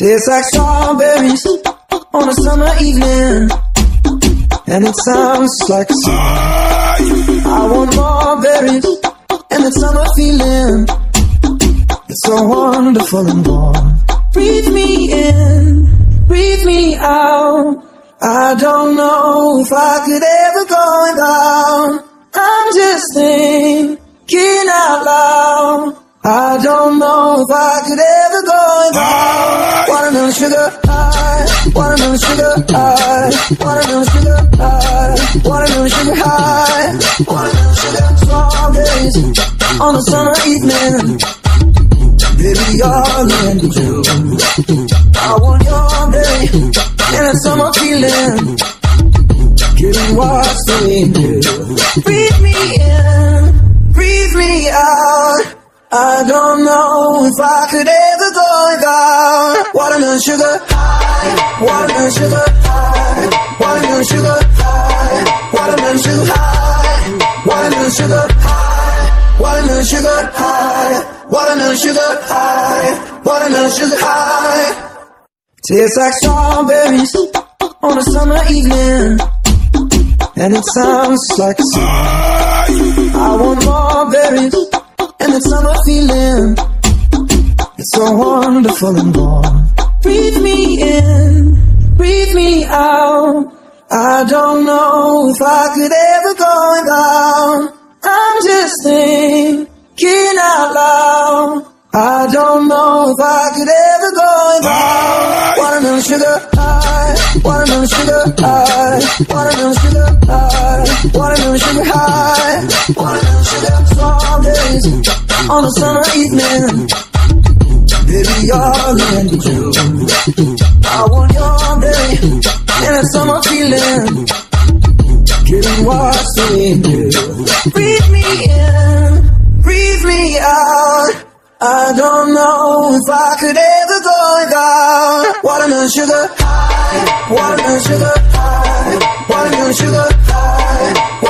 Tastes like strawberries on a summer evening. And it sounds like a song. I want more berries and that summer feeling. It's so wonderful and warm. Breathe me in, breathe me out. I don't know if I could ever go without. I'm just thinking out loud. I don't know if I could ever go without. Watermelon sugar high, watermelon sugar high, watermelon sugar high, watermelon sugar strawberries on a summer evening. Baby, you're in June. I want your day and a summer feeling. Getting what's in you. Breathe me in, breathe me out. I don't know if I could ever go without watermelon sugar high, watermelon sugar high, watermelon sugar high, watermelon sugar high, watermelon sugar high, watermelon sugar high, watermelon sugar high, watermelon sugar high. Tastes like strawberries on a summer evening, and it sounds like a song. I want more berries and that summer feeling. It's so wonderful and warm. Breathe me in. I don't know if I could ever go without. I'm just thinking out loud. I don't know if I could ever go without. Watermelon sugar high, watermelon sugar high, watermelon sugar high, watermelon sugar high, watermelon sugar strawberries on a summer evening. Baby, you're in June. I want your day and a summer feeling. Getting what's in you. Breathe me in, breathe me out. I don't know if I could ever go without watermelon sugar high, watermelon sugar high, watermelon sugar high,